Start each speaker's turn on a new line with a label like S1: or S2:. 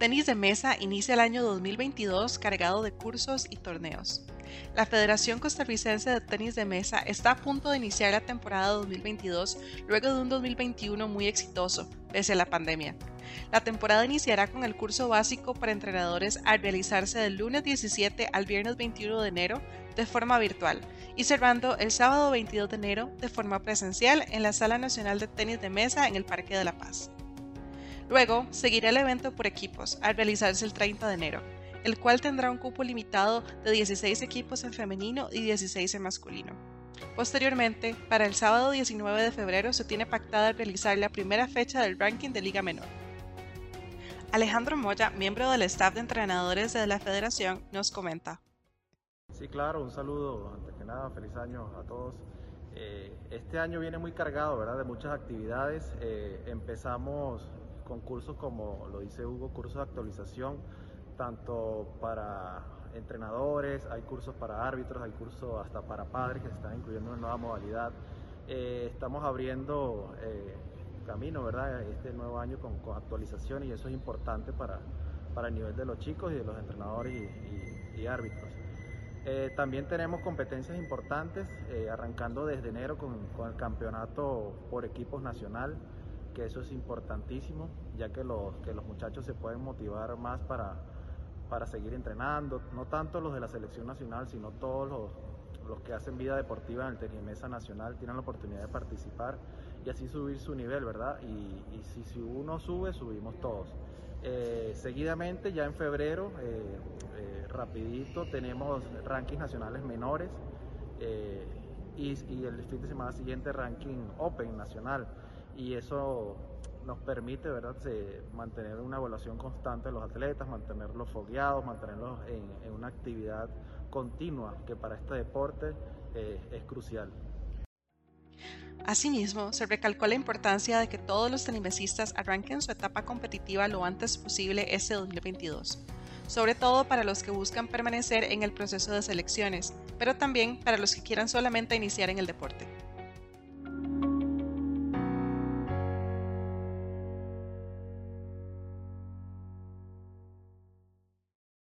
S1: Tenis de mesa inicia el año 2022 cargado de cursos y torneos. La Federación Costarricense de Tenis de Mesa está a punto de iniciar la temporada 2022 luego de un 2021 muy exitoso, pese a la pandemia. La temporada iniciará con el curso básico para entrenadores al realizarse del lunes 17 al viernes 21 de enero de forma virtual y cerrando el sábado 22 de enero de forma presencial en la Sala Nacional de Tenis de Mesa en el Parque de la Paz. Luego seguirá el evento por equipos al realizarse el 30 de enero, el cual tendrá un cupo limitado de 16 equipos en femenino y 16 en masculino. Posteriormente, para el sábado 19 de febrero se tiene pactada realizar la primera fecha del ranking de Liga Menor. Alejandro Moya, miembro del staff de entrenadores de la federación, nos comenta.
S2: Sí, claro, un saludo, antes que nada, feliz año a todos. Eh, este año viene muy cargado, ¿verdad? De muchas actividades. Eh, empezamos con cursos como lo dice Hugo, cursos de actualización, tanto para entrenadores, hay cursos para árbitros, hay cursos hasta para padres que se están incluyendo en una nueva modalidad. Eh, estamos abriendo camino, ¿verdad? Este nuevo año con, con actualización y eso es importante para, para el nivel de los chicos y de los entrenadores y, árbitros. Eh, también tenemos competencias importantes, eh, arrancando desde enero con, el campeonato por equipos nacional, que eso es importantísimo, ya que los, que los muchachos se pueden motivar más para, para seguir entrenando, no tanto los de la selección nacional, sino todos los, los que hacen vida deportiva en el tenis mesa nacional tienen la oportunidad de participar y así subir su nivel, ¿verdad? Y, si, uno sube, subimos todos. Eh, seguidamente, ya en febrero, eh, eh, rapidito, tenemos rankings nacionales menores y, y, el fin de semana siguiente ranking Open nacional. Y eso nos permite ¿verdad? mantener una evaluación constante de los atletas, mantenerlos fogueados, mantenerlos en, una actividad continua que para este deporte es crucial.
S1: Asimismo, se recalcó la importancia de que todos los tenimesistas arranquen su etapa competitiva lo antes posible este 2022, sobre todo para los que buscan permanecer en el proceso de selecciones, pero también para los que quieran solamente iniciar en el deporte.